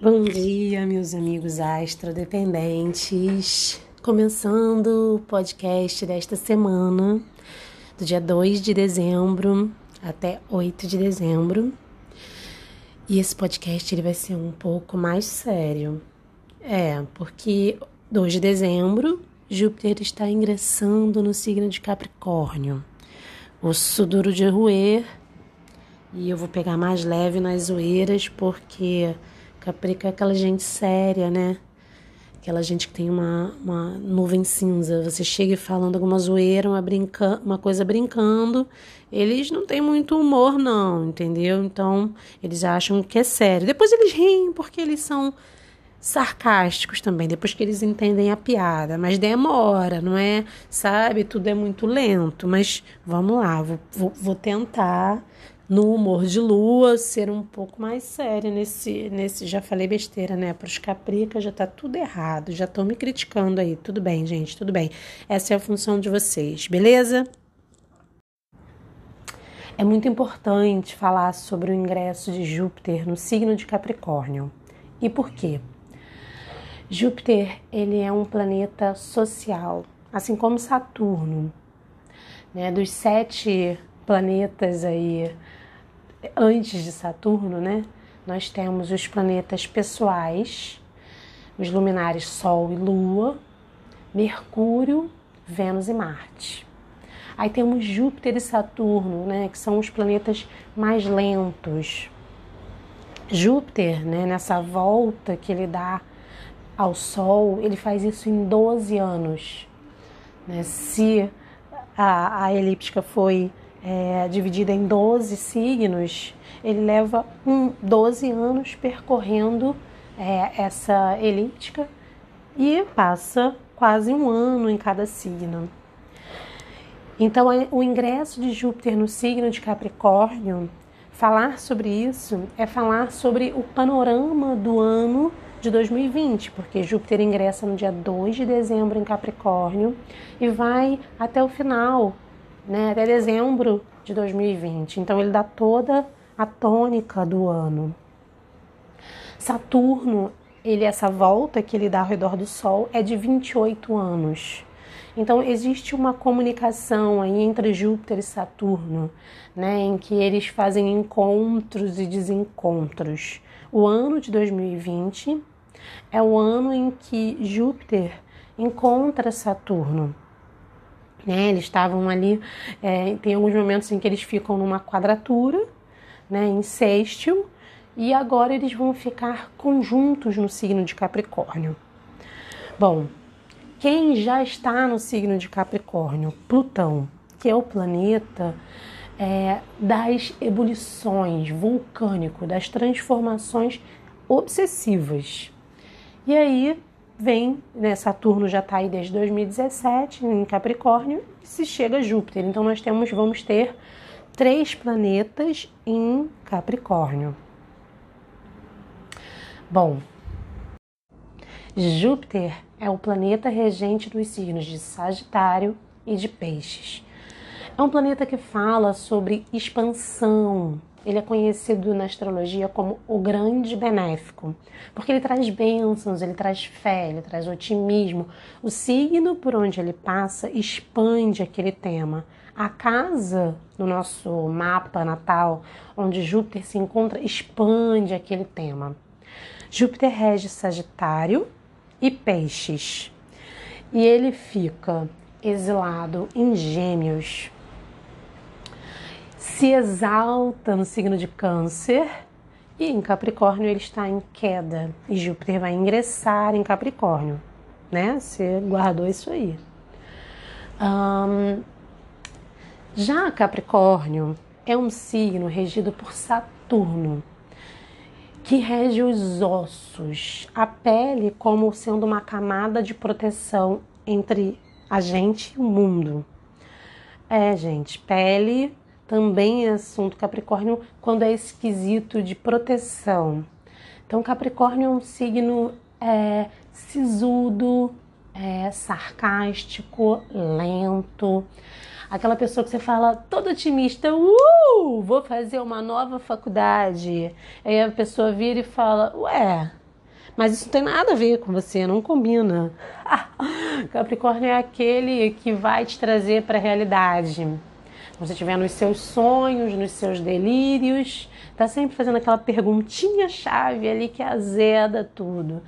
Bom dia, meus amigos astrodependentes. Começando o podcast desta semana, do dia 2 de dezembro até 8 de dezembro. E esse podcast ele vai ser um pouco mais sério. É, porque 2 de dezembro, Júpiter está ingressando no signo de Capricórnio. O suduro de roer. E eu vou pegar mais leve nas zoeiras, porque Caprica é aquela gente séria, né? Aquela gente que tem uma, uma nuvem cinza. Você chega falando alguma zoeira, uma, brinca, uma coisa brincando. Eles não têm muito humor, não, entendeu? Então, eles acham que é sério. Depois eles riem porque eles são sarcásticos também, depois que eles entendem a piada. Mas demora, não é? Sabe? Tudo é muito lento. Mas vamos lá, vou, vou, vou tentar no humor de lua, ser um pouco mais séria nesse, nesse já falei besteira, né? Para os capricas já tá tudo errado, já estão me criticando aí. Tudo bem, gente, tudo bem. Essa é a função de vocês, beleza? É muito importante falar sobre o ingresso de Júpiter no signo de Capricórnio. E por quê? Júpiter, ele é um planeta social, assim como Saturno, né? Dos sete planetas aí antes de Saturno, né? Nós temos os planetas pessoais, os luminares Sol e Lua, Mercúrio, Vênus e Marte. Aí temos Júpiter e Saturno, né, que são os planetas mais lentos. Júpiter, né, nessa volta que ele dá ao Sol, ele faz isso em 12 anos. Né? Se a, a elíptica foi é, dividida em 12 signos, ele leva um, 12 anos percorrendo é, essa elíptica e passa quase um ano em cada signo. Então, o ingresso de Júpiter no signo de Capricórnio, falar sobre isso é falar sobre o panorama do ano de 2020, porque Júpiter ingressa no dia 2 de dezembro em Capricórnio e vai até o final né, até dezembro de 2020. Então ele dá toda a tônica do ano. Saturno, ele essa volta que ele dá ao redor do Sol é de 28 anos. Então existe uma comunicação aí entre Júpiter e Saturno, né, em que eles fazem encontros e desencontros. O ano de 2020 é o ano em que Júpiter encontra Saturno. Né? Eles estavam ali, é, tem alguns momentos em que eles ficam numa quadratura, né, em sextil, e agora eles vão ficar conjuntos no signo de Capricórnio. Bom, quem já está no signo de Capricórnio? Plutão, que é o planeta é, das ebulições, vulcânico, das transformações obsessivas. E aí vem, né, Saturno já está aí desde 2017 em Capricórnio e se chega a Júpiter. Então nós temos, vamos ter três planetas em Capricórnio. Bom, Júpiter é o planeta regente dos signos de Sagitário e de Peixes. É um planeta que fala sobre expansão, ele é conhecido na astrologia como o grande benéfico, porque ele traz bênçãos, ele traz fé, ele traz otimismo. O signo por onde ele passa expande aquele tema. A casa no nosso mapa natal, onde Júpiter se encontra, expande aquele tema. Júpiter rege Sagitário e Peixes. E ele fica exilado em Gêmeos se exalta no signo de Câncer e em Capricórnio ele está em queda e Júpiter vai ingressar em Capricórnio, né? Você guardou isso aí. Um, já Capricórnio é um signo regido por Saturno, que rege os ossos, a pele como sendo uma camada de proteção entre a gente e o mundo. É, gente, pele também é assunto Capricórnio quando é esquisito de proteção. Então, Capricórnio é um signo é, sisudo, é, sarcástico, lento. Aquela pessoa que você fala todo otimista, uh, vou fazer uma nova faculdade. Aí a pessoa vira e fala, ué, Mas isso não tem nada a ver com você, não combina. Capricórnio é aquele que vai te trazer para a realidade. Você estiver nos seus sonhos, nos seus delírios, tá sempre fazendo aquela perguntinha chave ali que azeda tudo.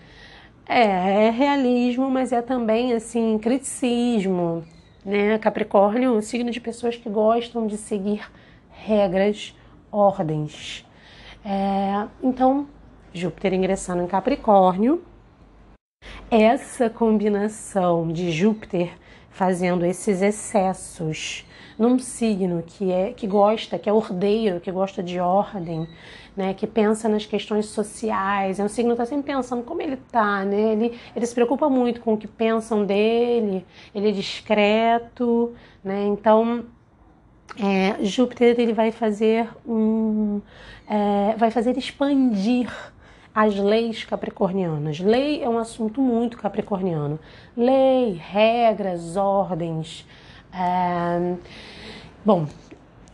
É, é realismo, mas é também assim criticismo, né? Capricórnio, um signo de pessoas que gostam de seguir regras, ordens. É, então, Júpiter ingressando em Capricórnio, essa combinação de Júpiter fazendo esses excessos num signo que é que gosta, que é ordeiro, que gosta de ordem, né, que pensa nas questões sociais, é um signo que está sempre pensando como ele está, né? Ele, ele se preocupa muito com o que pensam dele, ele é discreto, né? Então é, Júpiter ele vai fazer um, é, vai fazer expandir as leis capricornianas. Lei é um assunto muito capricorniano. Lei, regras, ordens. É... Bom,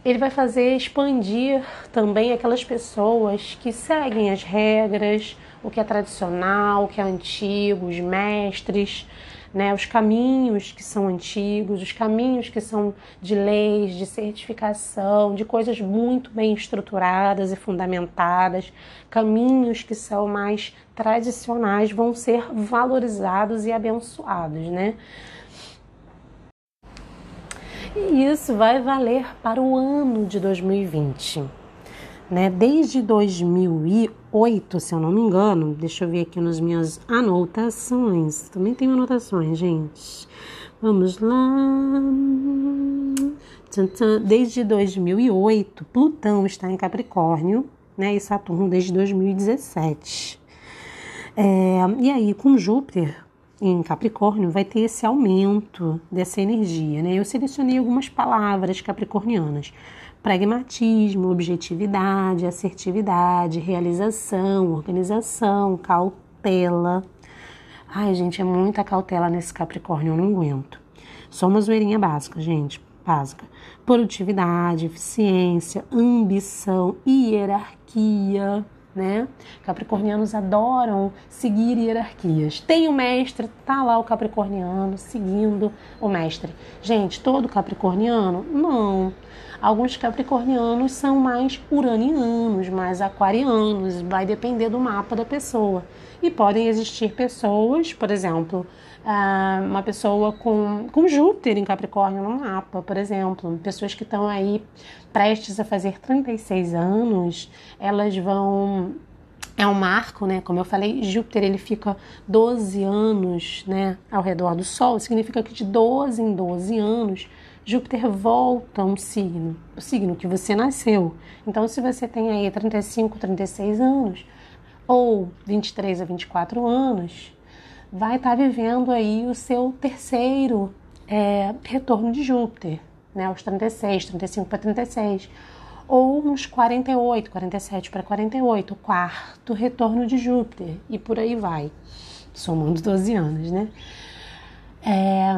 ele vai fazer expandir também aquelas pessoas que seguem as regras, o que é tradicional, o que é antigo, os mestres né, os caminhos que são antigos, os caminhos que são de leis, de certificação, de coisas muito bem estruturadas e fundamentadas, caminhos que são mais tradicionais vão ser valorizados e abençoados, né? E isso vai valer para o ano de 2020 né? Desde 2008, se eu não me engano, deixa eu ver aqui nas minhas anotações. Também tenho anotações, gente. Vamos lá. Desde 2008, Plutão está em Capricórnio, né? E Saturno desde 2017. É, e aí, com Júpiter em Capricórnio, vai ter esse aumento dessa energia, né? Eu selecionei algumas palavras capricornianas pragmatismo, objetividade, assertividade, realização, organização, cautela. Ai, gente, é muita cautela nesse Capricórnio, eu não aguento. Só uma zoeirinha básica, gente, básica. Produtividade, eficiência, ambição, hierarquia, né? Capricornianos adoram seguir hierarquias. Tem o mestre, tá lá o capricorniano seguindo o mestre. Gente, todo capricorniano? Não. Alguns capricornianos são mais uranianos, mais aquarianos, vai depender do mapa da pessoa. E podem existir pessoas, por exemplo, uma pessoa com, com Júpiter em Capricórnio no mapa, por exemplo, pessoas que estão aí prestes a fazer 36 anos, elas vão é um marco, né? Como eu falei, Júpiter ele fica 12 anos, né, ao redor do Sol, significa que de 12 em 12 anos Júpiter volta um signo, o signo que você nasceu. Então, se você tem aí 35, 36 anos, ou 23 a 24 anos, vai estar tá vivendo aí o seu terceiro é, retorno de Júpiter, né? Aos 36, 35 para 36. Ou uns 48, 47 para 48, o quarto retorno de Júpiter. E por aí vai, somando 12 anos, né? É,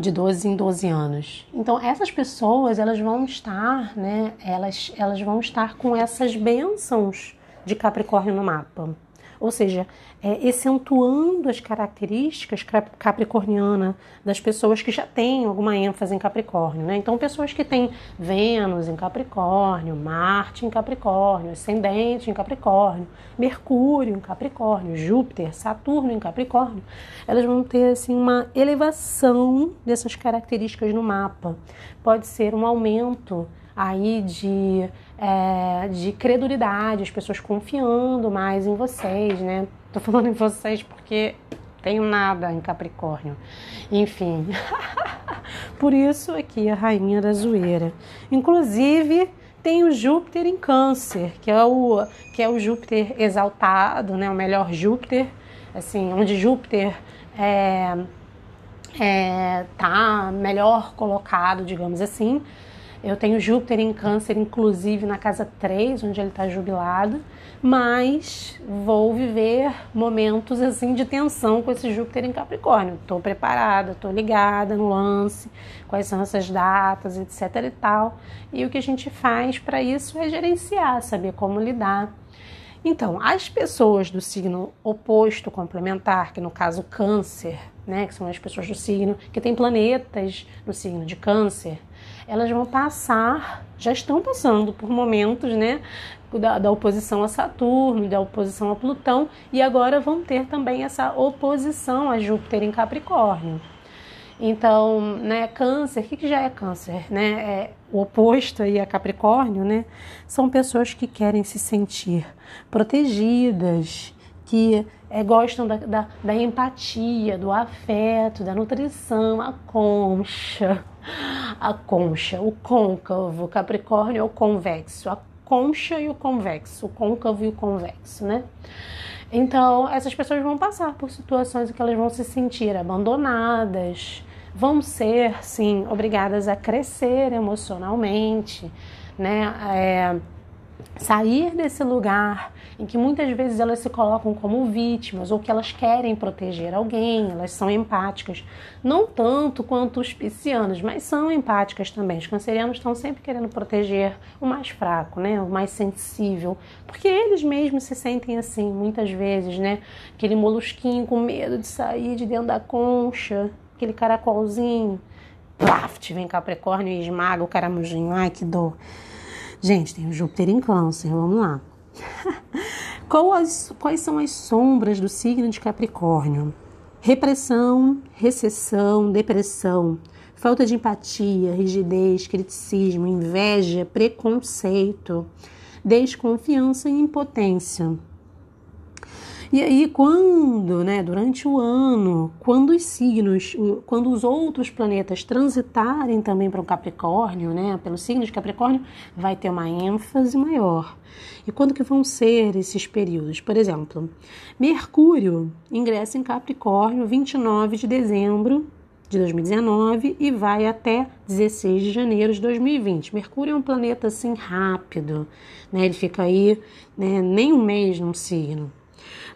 de 12 em 12 anos. Então essas pessoas elas vão estar, né? Elas, elas vão estar com essas bênçãos de Capricórnio no mapa ou seja, é, acentuando as características capricorniana das pessoas que já têm alguma ênfase em Capricórnio. Né? Então, pessoas que têm Vênus em Capricórnio, Marte em Capricórnio, Ascendente em Capricórnio, Mercúrio em Capricórnio, Júpiter, Saturno em Capricórnio, elas vão ter assim, uma elevação dessas características no mapa. Pode ser um aumento aí de, é, de credulidade, as pessoas confiando mais em vocês, né? Tô falando em vocês porque tenho nada em Capricórnio. Enfim, por isso aqui a rainha da zoeira. Inclusive tem o Júpiter em Câncer, que é o que é o Júpiter exaltado, né? O melhor Júpiter, assim, onde Júpiter é, é, tá melhor colocado, digamos assim. Eu tenho Júpiter em Câncer, inclusive na casa 3, onde ele está jubilado, mas vou viver momentos assim de tensão com esse Júpiter em Capricórnio. Estou preparada, estou ligada no lance, quais são essas datas, etc e tal. E o que a gente faz para isso é gerenciar, saber como lidar. Então, as pessoas do signo oposto complementar, que no caso câncer, né, que são as pessoas do signo que tem planetas no signo de câncer, elas vão passar, já estão passando por momentos, né, da, da, oposição a Saturno, da oposição a Plutão, e agora vão ter também essa oposição a Júpiter em Capricórnio. Então, né, câncer, o que, que já é câncer? Né? É o oposto aí a Capricórnio, né? São pessoas que querem se sentir protegidas, que é, gostam da, da, da, empatia, do afeto, da nutrição, a concha, a concha, o côncavo, Capricórnio é o convexo, a concha e o convexo, o côncavo e o convexo, né? Então, essas pessoas vão passar por situações em que elas vão se sentir abandonadas, vão ser, sim, obrigadas a crescer emocionalmente, né? É, sair desse lugar em que muitas vezes elas se colocam como vítimas ou que elas querem proteger alguém, elas são empáticas, não tanto quanto os piscianos, mas são empáticas também. Os cancerianos estão sempre querendo proteger o mais fraco, né, o mais sensível, porque eles mesmos se sentem assim, muitas vezes, né, aquele molusquinho com medo de sair de dentro da concha, aquele caracolzinho, plaft, vem Capricórnio e esmaga o caramujinho, ai que dor. Gente, tem o Júpiter em Câncer, vamos lá. Quais, são as sombras do signo de Capricórnio? Repressão, recessão, depressão, falta de empatia, rigidez, criticismo, inveja, preconceito, desconfiança e impotência. E aí, quando, né, durante o ano, quando os signos, quando os outros planetas transitarem também para o Capricórnio, né, pelo signo de Capricórnio, vai ter uma ênfase maior. E quando que vão ser esses períodos? Por exemplo, Mercúrio ingressa em Capricórnio 29 de dezembro de 2019 e vai até 16 de janeiro de 2020. Mercúrio é um planeta assim rápido, né? Ele fica aí né, nem um mês num signo.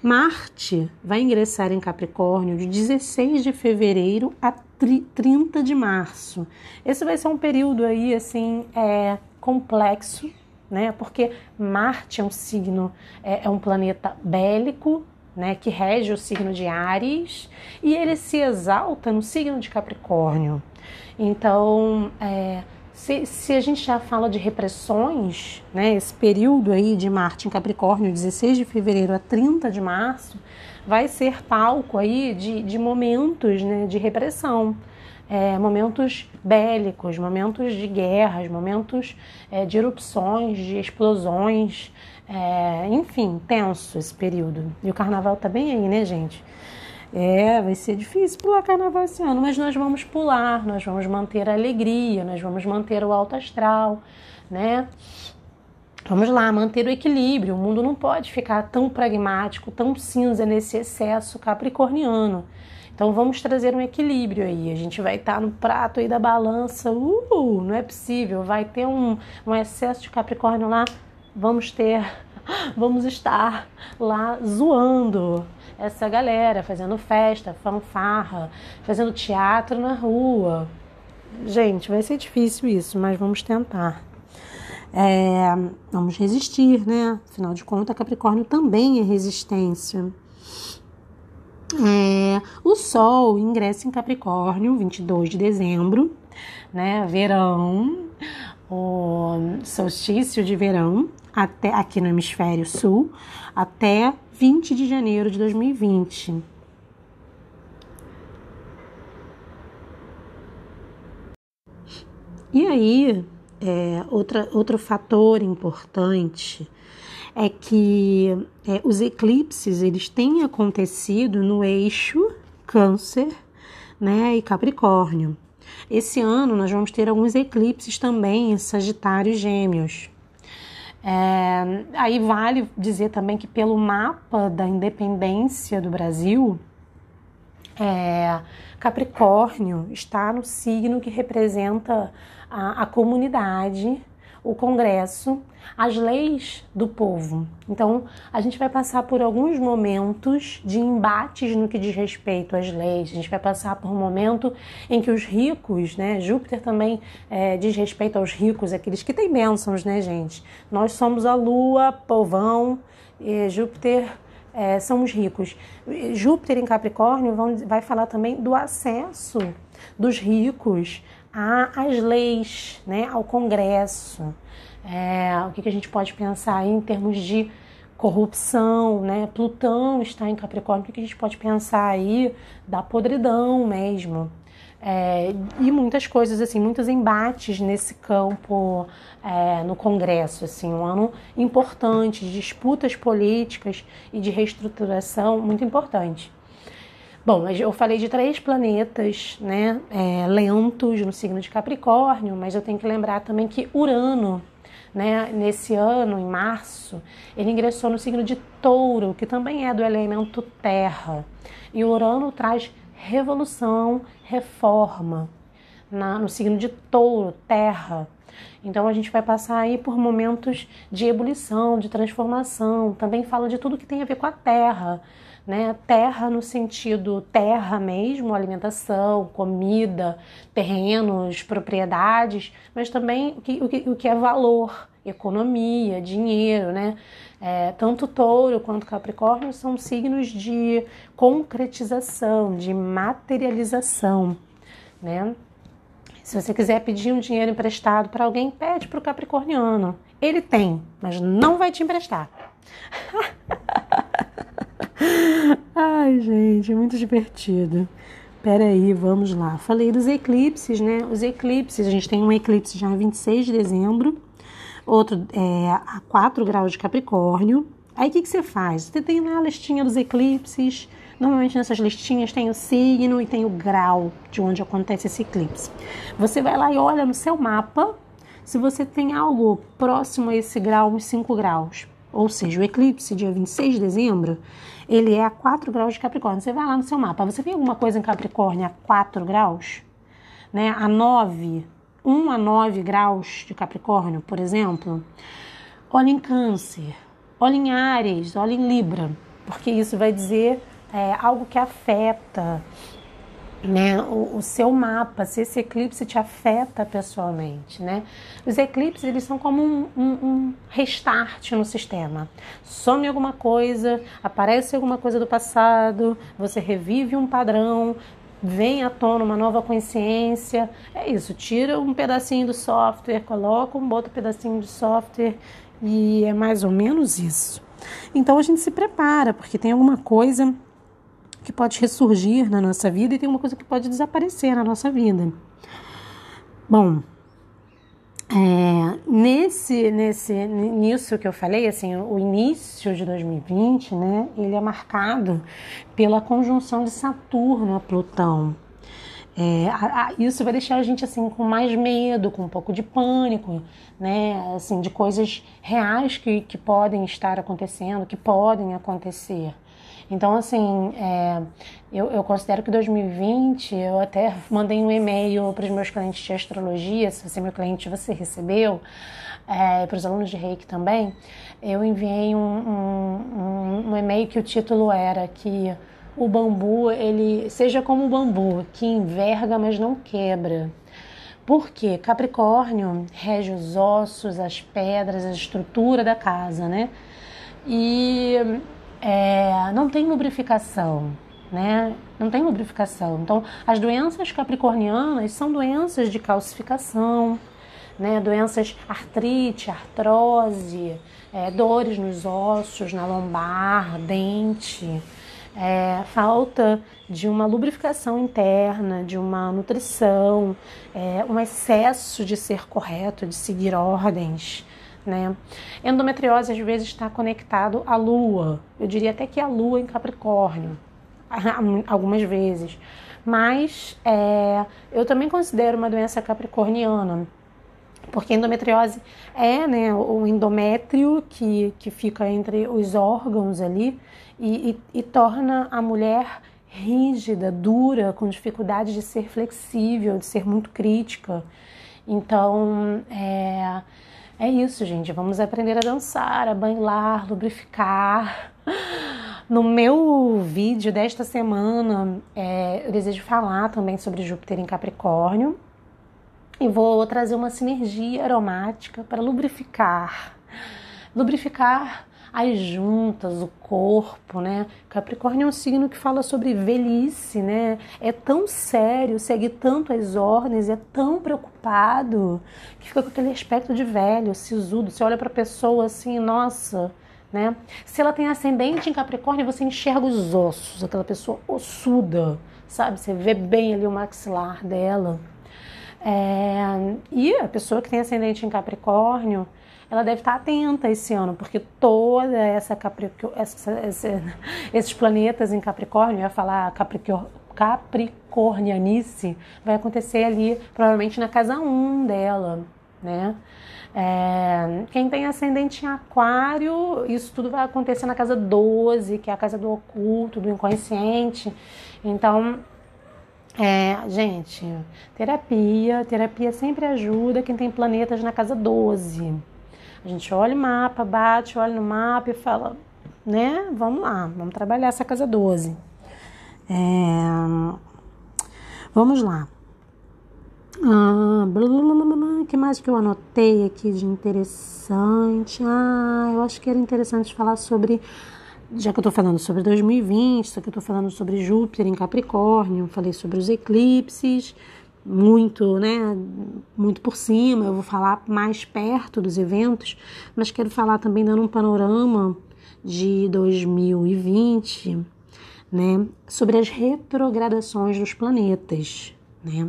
Marte vai ingressar em Capricórnio de 16 de fevereiro a 30 de março. Esse vai ser um período aí assim é, complexo, né? Porque Marte é um signo, é, é um planeta bélico, né, que rege o signo de Ares, e ele se exalta no signo de Capricórnio. Então, é, se, se, a gente já fala de repressões, né, esse período aí de Marte em Capricórnio, 16 de fevereiro a 30 de março, vai ser palco aí de, de momentos né, de repressão, é, momentos bélicos, momentos de guerras, momentos é, de erupções, de explosões, é, enfim, tenso esse período. E o carnaval tá bem aí, né, gente? É, vai ser difícil pular carnaval esse ano, mas nós vamos pular, nós vamos manter a alegria, nós vamos manter o alto astral, né? Vamos lá, manter o equilíbrio. O mundo não pode ficar tão pragmático, tão cinza nesse excesso capricorniano. Então vamos trazer um equilíbrio aí. A gente vai estar no prato aí da balança. Uh, não é possível. Vai ter um, um excesso de Capricórnio lá. Vamos ter, vamos estar lá zoando essa galera, fazendo festa, fanfarra, fazendo teatro na rua. Gente, vai ser difícil isso, mas vamos tentar. É, vamos resistir, né? Afinal de contas, Capricórnio também é resistência. É, o Sol ingressa em Capricórnio, 22 de dezembro, né? Verão, o solstício de verão, até aqui no hemisfério sul, até 20 de janeiro de 2020. E aí, é, outra, outro fator importante é que é, os eclipses eles têm acontecido no eixo Câncer né, e Capricórnio. Esse ano nós vamos ter alguns eclipses também em Sagitário e Gêmeos. É, aí vale dizer também que pelo mapa da independência do Brasil, é, Capricórnio está no signo que representa a, a comunidade o Congresso, as leis do povo. Então, a gente vai passar por alguns momentos de embates no que diz respeito às leis. A gente vai passar por um momento em que os ricos, né? Júpiter também é, diz respeito aos ricos, aqueles que têm bênçãos, né, gente? Nós somos a lua, povão, Júpiter é, são os ricos. Júpiter em Capricórnio vão, vai falar também do acesso dos ricos às leis, né, ao Congresso. É, o que, que a gente pode pensar em termos de corrupção, né? Plutão está em Capricórnio, o que a gente pode pensar aí da podridão mesmo. É, e muitas coisas assim, muitos embates nesse campo é, no Congresso, assim, um ano importante de disputas políticas e de reestruturação muito importante. Bom, eu falei de três planetas, né, é, lentos no signo de Capricórnio, mas eu tenho que lembrar também que Urano né, nesse ano, em março, ele ingressou no signo de Touro, que também é do elemento terra. E o Urano traz revolução, reforma na, no signo de Touro, terra. Então a gente vai passar aí por momentos de ebulição, de transformação. Também fala de tudo que tem a ver com a terra né? Terra no sentido terra mesmo, alimentação, comida, terrenos, propriedades, mas também o que, o que, o que é valor, economia, dinheiro, né? É, tanto touro quanto capricórnio são signos de concretização, de materialização, né? Se você quiser pedir um dinheiro emprestado para alguém, pede para o capricorniano. Ele tem, mas não vai te emprestar. Ai, gente, é muito divertido. Pera aí, vamos lá. Falei dos eclipses, né? Os eclipses, a gente tem um eclipse já 26 de dezembro, outro é, a 4 graus de Capricórnio. Aí o que, que você faz? Você tem lá a listinha dos eclipses. Normalmente nessas listinhas tem o signo e tem o grau de onde acontece esse eclipse. Você vai lá e olha no seu mapa se você tem algo próximo a esse grau, uns 5 graus. Ou seja, o eclipse, dia 26 de dezembro, ele é a 4 graus de Capricórnio. Você vai lá no seu mapa, você vê alguma coisa em Capricórnio a 4 graus? Né? A 9, 1 a 9 graus de Capricórnio, por exemplo? Olha em Câncer, olha em Ares, olha em Libra, porque isso vai dizer é, algo que afeta né, o, o, seu mapa, se esse eclipse te afeta pessoalmente, né? Os eclipses, eles são como um, um, um, restart no sistema. Some alguma coisa, aparece alguma coisa do passado, você revive um padrão, vem à tona uma nova consciência. É isso, tira um pedacinho do software, coloca um outro pedacinho de software e é mais ou menos isso. Então a gente se prepara, porque tem alguma coisa que pode ressurgir na nossa vida e tem uma coisa que pode desaparecer na nossa vida. Bom, é, nesse, nesse, nisso que eu falei, assim, o início de 2020, né, ele é marcado pela conjunção de Saturno a Plutão. É, a, a, isso vai deixar a gente assim com mais medo, com um pouco de pânico, né, assim, de coisas reais que, que podem estar acontecendo, que podem acontecer. Então, assim, é, eu, eu, considero que 2020, eu até mandei um e-mail para os meus clientes de astrologia, se você é meu cliente, você recebeu, é, para os alunos de reiki também, eu enviei um, um, um, um e-mail que o título era que o bambu, ele seja como o bambu, que enverga, mas não quebra. Porque Capricórnio rege os ossos, as pedras, a estrutura da casa, né? E é, não tem lubrificação, né? Não tem lubrificação. Então, as doenças capricornianas são doenças de calcificação, né? Doenças artrite, artrose, é, dores nos ossos, na lombar, dente, é, falta de uma lubrificação interna, de uma nutrição, é, um excesso de ser correto, de seguir ordens. Né? Endometriose às vezes está conectado à lua, eu diria até que a lua em Capricórnio, algumas vezes. Mas é, eu também considero uma doença capricorniana, porque endometriose é né, o endométrio que, que fica entre os órgãos ali e, e, e torna a mulher rígida, dura, com dificuldade de ser flexível, de ser muito crítica. Então, é, é isso, gente. Vamos aprender a dançar, a bailar, lubrificar. No meu vídeo desta semana, é, eu desejo falar também sobre Júpiter em Capricórnio e vou trazer uma sinergia aromática para lubrificar. Lubrificar as juntas, o corpo, né? Capricórnio é um signo que fala sobre velhice, né? É tão sério, segue tanto as ordens, é tão preocupado que fica com aquele aspecto de velho, sisudo. Você olha para a pessoa assim, nossa, né? Se ela tem ascendente em Capricórnio, você enxerga os ossos, aquela pessoa ossuda, sabe? Você vê bem ali o maxilar dela. É... E a pessoa que tem ascendente em Capricórnio ela deve estar atenta esse ano, porque toda essa, essa, essa esses planetas em Capricórnio, eu ia falar Capricor, Capricornianice, vai acontecer ali, provavelmente na casa 1 dela, né? É, quem tem ascendente em aquário, isso tudo vai acontecer na casa 12, que é a casa do oculto, do inconsciente. Então, é, gente, terapia, terapia sempre ajuda quem tem planetas na casa 12. A gente olha o mapa, bate, olha no mapa e fala, né? Vamos lá, vamos trabalhar essa casa 12. É, vamos lá. Ah, O que mais que eu anotei aqui de interessante? Ah, eu acho que era interessante falar sobre. Já que eu tô falando sobre 2020, só que eu tô falando sobre Júpiter em Capricórnio, falei sobre os eclipses, muito, né, muito por cima, eu vou falar mais perto dos eventos, mas quero falar também dando um panorama de 2020, né, sobre as retrogradações dos planetas, né?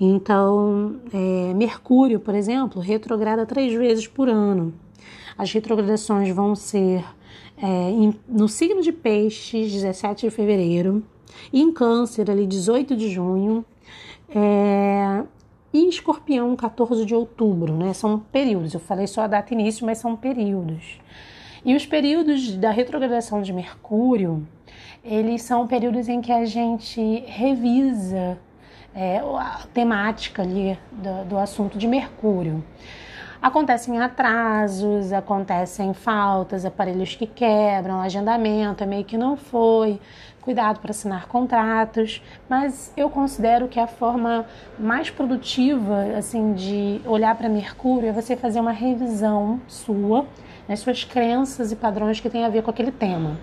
Então, é, Mercúrio, por exemplo, retrograda três vezes por ano. As retrogradações vão ser é, em, no signo de Peixes, 17 de fevereiro, e em Câncer, ali, 18 de junho, é, e escorpião, 14 de outubro, né? São períodos. Eu falei só a data início, mas são períodos. E os períodos da retrogradação de Mercúrio, eles são períodos em que a gente revisa é, a temática ali do, do assunto de Mercúrio. Acontecem atrasos, acontecem faltas, aparelhos que quebram, agendamento é meio que não foi, cuidado para assinar contratos, mas eu considero que a forma mais produtiva assim de olhar para Mercúrio é você fazer uma revisão sua, nas suas crenças e padrões que tem a ver com aquele tema.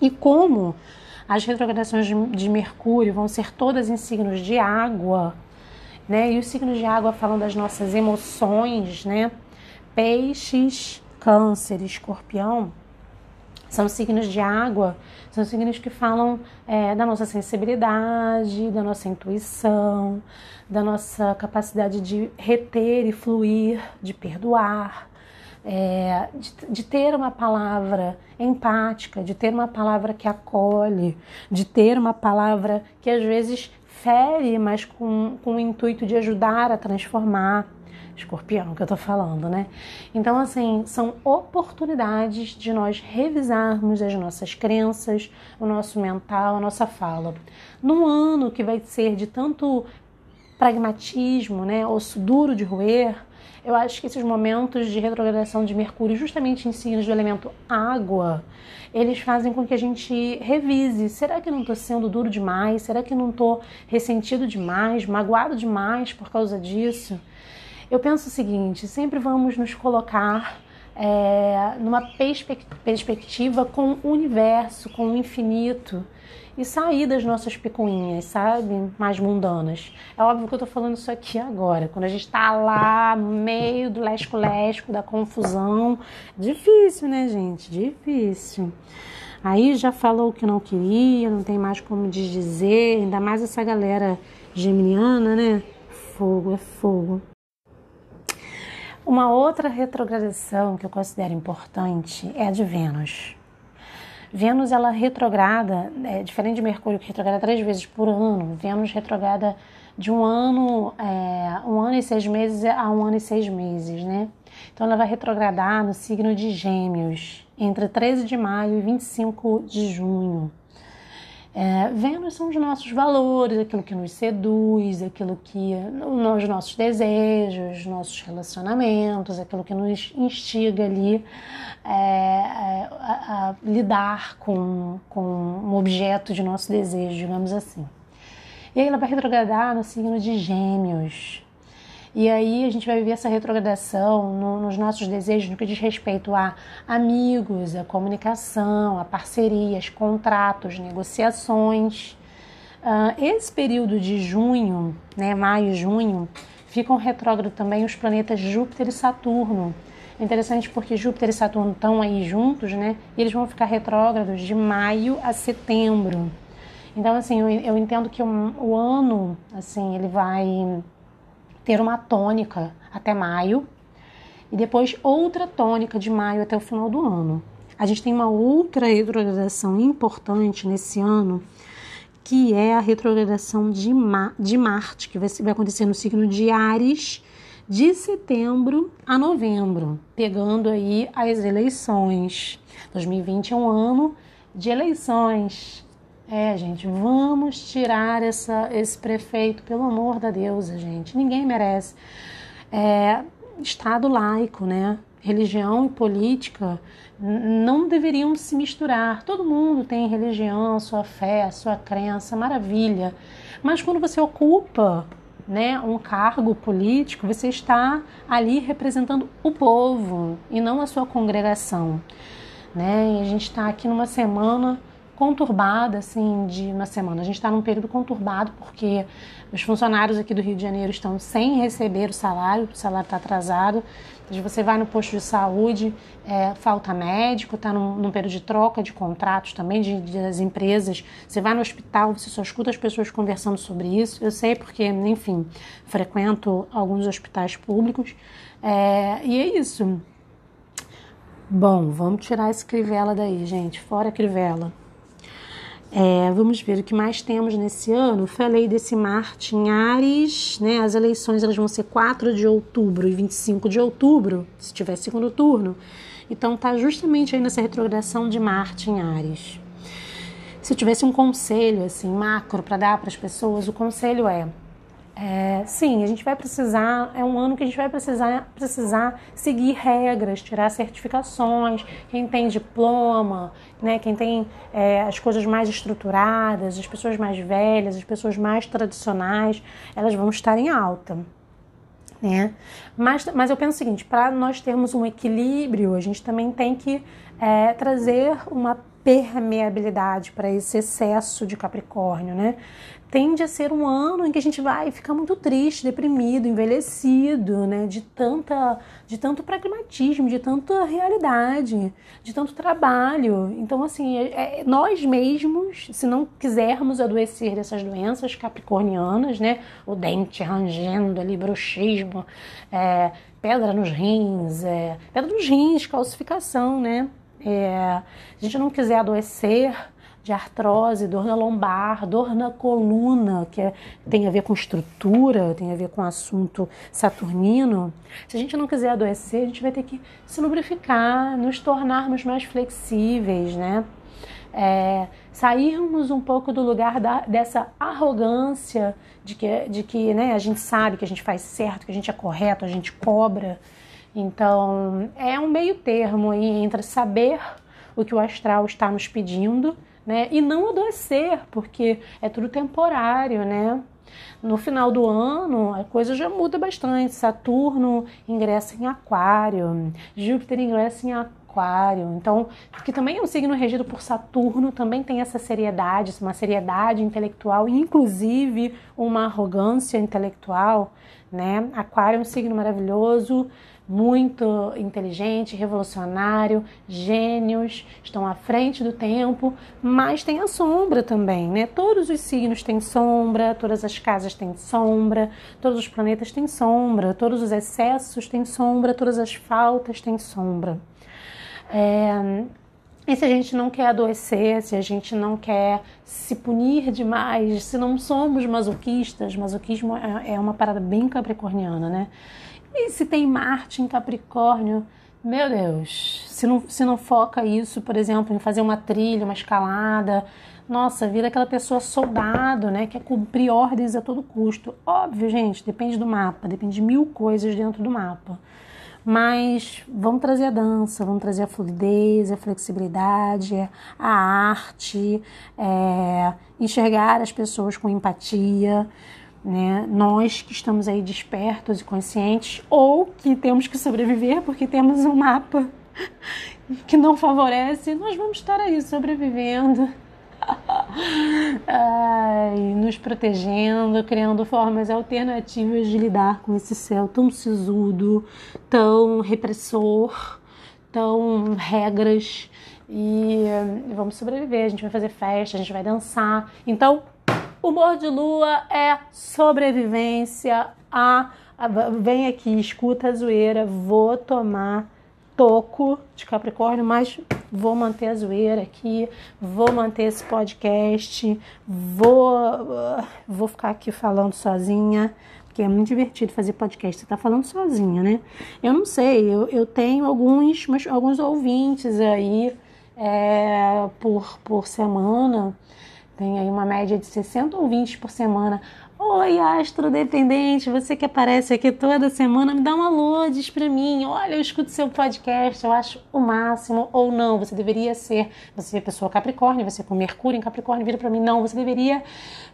E como as retrogradações de Mercúrio vão ser todas em signos de água, né? E os signos de água falam das nossas emoções, né? Peixes, câncer, escorpião são signos de água, são signos que falam é, da nossa sensibilidade, da nossa intuição, da nossa capacidade de reter e fluir, de perdoar, é, de, de, ter uma palavra empática, de ter uma palavra que acolhe, de ter uma palavra que às vezes fere, mas com, com o intuito de ajudar a transformar. Escorpião que eu tô falando, né? Então, assim, são oportunidades de nós revisarmos as nossas crenças, o nosso mental, a nossa fala. Num ano que vai ser de tanto pragmatismo, né? Osso duro de roer, eu acho que esses momentos de retrogradação de Mercúrio, justamente em signos do elemento água, eles fazem com que a gente revise. Será que não estou sendo duro demais? Será que não estou ressentido demais, magoado demais por causa disso? Eu penso o seguinte: sempre vamos nos colocar é, numa perspectiva com o universo, com o infinito e sair das nossas picuinhas, sabe? Mais mundanas. É óbvio que eu tô falando isso aqui agora, quando a gente tá lá no meio do lesco-lesco, da confusão. Difícil, né, gente? Difícil. Aí já falou o que não queria, não tem mais como dizer, ainda mais essa galera geminiana, né? Fogo é fogo. Uma outra retrogradação que eu considero importante é a de Vênus. Vênus ela retrograda, é, diferente de Mercúrio que retrograda três vezes por ano. Vênus retrograda de um ano, é, um ano e seis meses a um ano e seis meses, né? Então ela vai retrogradar no signo de Gêmeos entre 13 de maio e 25 de junho. É, Vênus são os nossos valores, aquilo que nos seduz, aquilo que os nossos desejos, nossos relacionamentos, aquilo que nos instiga ali é, é, a, a, lidar com, com um objeto de nosso desejo, digamos assim. E aí ela vai retrogradar no signo de Gêmeos. E aí a gente vai viver essa retrogradação no, nos nossos desejos no que diz respeito a amigos, a comunicação, a parcerias, contratos, negociações. Uh, esse período de junho, né, maio, junho, ficam retrógrado também os planetas Júpiter e Saturno. É interessante porque Júpiter e Saturno estão aí juntos, né? E eles vão ficar retrógrados de maio a setembro. Então, assim, eu, eu entendo que o ano, assim, ele vai ter uma tônica até maio e depois outra tônica de maio até o final do ano. A gente tem uma outra retrogradação importante nesse ano, que é a retrogradação de, Ma de Marte, que vai, vai acontecer no signo de Ares de setembro a novembro, pegando aí as eleições. 2020 é um ano de eleições. É, gente, vamos tirar essa, esse prefeito, pelo amor da deusa, gente. Ninguém merece. É, Estado laico, né? Religião e política não deveriam se misturar. Todo mundo tem religião, sua fé, sua crença, maravilha. Mas quando você ocupa né, um cargo político, você está ali representando o povo e não a sua congregação. Né? E a gente está aqui numa semana conturbada, assim, de uma semana. A gente está num período conturbado porque os funcionários aqui do Rio de Janeiro estão sem receber o salário, o salário está atrasado. Então, você vai no posto de saúde, é, falta médico, está num, num, período de troca de contratos também de, de, das empresas. Você vai no hospital, você só escuta as pessoas conversando sobre isso. Eu sei porque, enfim, frequento alguns hospitais públicos. É, e é isso. Bom, vamos tirar esse crivela daí, gente. Fora crivela. É, vamos ver o que mais temos nesse ano. Falei desse Marte em Ares, né? As eleições elas vão ser 4 de outubro e 25 de outubro, se tiver segundo turno. Então tá justamente aí nessa retrogradação de Marte em Ares. Se eu tivesse um conselho assim macro para dar para as pessoas, o conselho é é, sim, a gente vai precisar, é um ano que a gente vai precisar, precisar seguir regras, tirar certificações. Quem tem diploma, né, quem tem é, as coisas mais estruturadas, as pessoas mais velhas, as pessoas mais tradicionais, elas vão estar em alta. Né? Mas, mas eu penso o seguinte: para nós termos um equilíbrio, a gente também tem que é, trazer uma permeabilidade para esse excesso de Capricórnio, né? tende a ser um ano em que a gente vai ficar muito triste, deprimido, envelhecido, né? De tanta, de tanto pragmatismo, de tanta realidade, de tanto trabalho. Então, assim, é, é, nós mesmos, se não quisermos adoecer dessas doenças capricornianas, né? O dente rangendo ali, bruxismo, é, pedra nos rins, é, pedra nos rins, calcificação, né? É, se a gente não quiser adoecer de artrose, dor na lombar, dor na coluna, que é, tem a ver com estrutura, tem a ver com assunto saturnino. Se a gente não quiser adoecer, a gente vai ter que se lubrificar, nos tornarmos mais flexíveis, né? É, sairmos um pouco do lugar da, dessa arrogância de que, de que né, a gente sabe que a gente faz certo, que a gente é correto, a gente cobra. Então, é um meio termo aí entre saber o que o astral está nos pedindo né? E não adoecer, porque é tudo temporário, né? No final do ano, a coisa já muda bastante. Saturno ingressa em Aquário, Júpiter ingressa em Aquário. Então, que também é um signo regido por Saturno, também tem essa seriedade, uma seriedade intelectual, inclusive uma arrogância intelectual, né? Aquário é um signo maravilhoso, muito inteligente, revolucionário, gênios, estão à frente do tempo, mas tem a sombra também, né? Todos os signos têm sombra, todas as casas têm sombra, todos os planetas têm sombra, todos os excessos têm sombra, todas as faltas têm sombra. É, e se a gente não quer adoecer, se a gente não quer se punir demais, se não somos masoquistas, masoquismo é, é uma parada bem capricorniana, né? E se tem Marte em Capricórnio, meu Deus, se não, se não foca isso, por exemplo, em fazer uma trilha, uma escalada, nossa, vira aquela pessoa soldado, né? Que quer cumprir ordens a todo custo. Óbvio, gente, depende do mapa, depende de mil coisas dentro do mapa. Mas vamos trazer a dança, vamos trazer a fluidez, a flexibilidade, a arte, é, enxergar as pessoas com empatia, né? Nós que estamos aí despertos e conscientes, ou que temos que sobreviver porque temos um mapa que não favorece, nós vamos estar aí sobrevivendo. Ai, nos protegendo, criando formas alternativas de lidar com esse céu tão sisudo, tão repressor, tão regras e vamos sobreviver. A gente vai fazer festa, a gente vai dançar. Então, Humor de lua é sobrevivência. A, a, vem aqui, escuta a zoeira. Vou tomar toco de Capricórnio, mas vou manter a zoeira aqui. Vou manter esse podcast. Vou, vou ficar aqui falando sozinha. Porque é muito divertido fazer podcast. Você tá falando sozinha, né? Eu não sei, eu, eu tenho alguns, mas, alguns ouvintes aí é, por, por semana tem aí uma média de 60 ouvintes por semana. Oi, astrodependente, você que aparece aqui toda semana, me dá um alô, diz pra mim. Olha, eu escuto seu podcast, eu acho o máximo. Ou não, você deveria ser. Você é pessoa Capricórnio, você com Mercúrio em Capricórnio, vira pra mim. Não, você deveria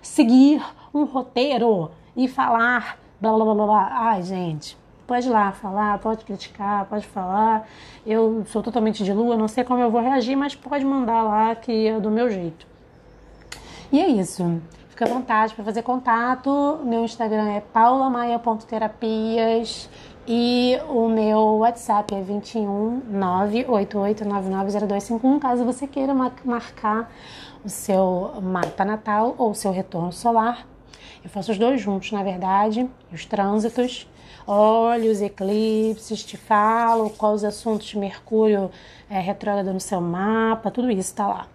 seguir um roteiro e falar blá blá blá blá. Ai, gente, pode lá falar, pode criticar, pode falar. Eu sou totalmente de lua, não sei como eu vou reagir, mas pode mandar lá que é do meu jeito. E é isso. Fica à vontade para fazer contato. Meu Instagram é paulamaia.terapias e o meu WhatsApp é 21 988990251, caso você queira marcar o seu mapa natal ou o seu retorno solar. Eu faço os dois juntos, na verdade, os trânsitos. Olho os eclipses, te falo quais os assuntos de Mercúrio é, retrógrado no seu mapa, tudo isso está lá.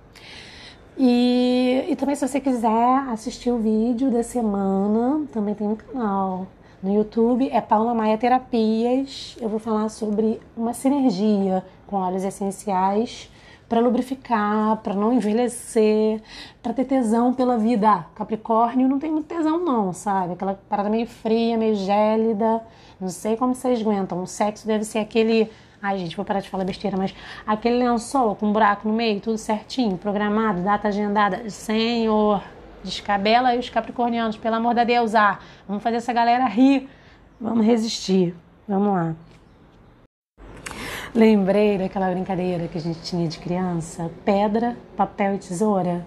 E, e também se você quiser assistir o vídeo da semana, também tem um canal no YouTube, é Paula Maia Terapias. Eu vou falar sobre uma sinergia com óleos essenciais para lubrificar, para não envelhecer, para ter tesão pela vida. Capricórnio não tem muito tesão não, sabe? Aquela parada meio fria, meio gélida. Não sei como vocês aguentam. O sexo deve ser aquele Ai, gente, vou parar de falar besteira, mas aquele lençol com um buraco no meio, tudo certinho, programado, data agendada. Senhor, descabela aí os capricornianos, pelo amor da Deus, ah, vamos fazer essa galera rir. Vamos resistir. Vamos lá. Lembrei daquela brincadeira que a gente tinha de criança: pedra, papel e tesoura.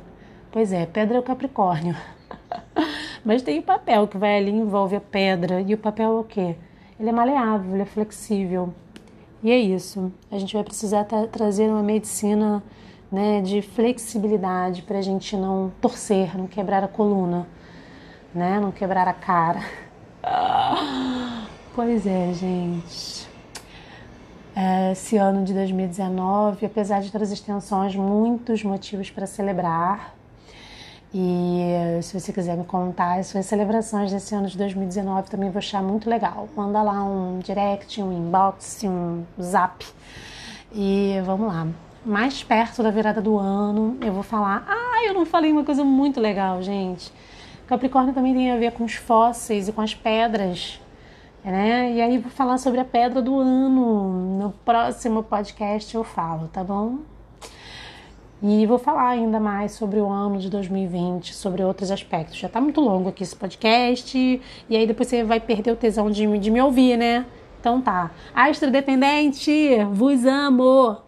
Pois é, pedra é o Capricórnio. Mas tem o papel que vai ali envolve a pedra. E o papel é o quê? Ele é maleável, ele é flexível. E é isso. A gente vai precisar tra trazer uma medicina né, de flexibilidade para a gente não torcer, não quebrar a coluna, né, não quebrar a cara. Pois é, gente. É, esse ano de 2019, apesar de todas as tensões, muitos motivos para celebrar. E se você quiser me contar as suas celebrações desse ano de 2019, também vou achar muito legal. Manda lá um direct, um inbox, um zap. E vamos lá. Mais perto da virada do ano, eu vou falar. Ah, eu não falei uma coisa muito legal, gente. Capricórnio também tem a ver com os fósseis e com as pedras. Né? E aí vou falar sobre a pedra do ano. No próximo podcast eu falo, tá bom? E vou falar ainda mais sobre o ano de 2020, sobre outros aspectos. Já tá muito longo aqui esse podcast, e aí depois você vai perder o tesão de, de me ouvir, né? Então tá. Astro Dependente, vos amo!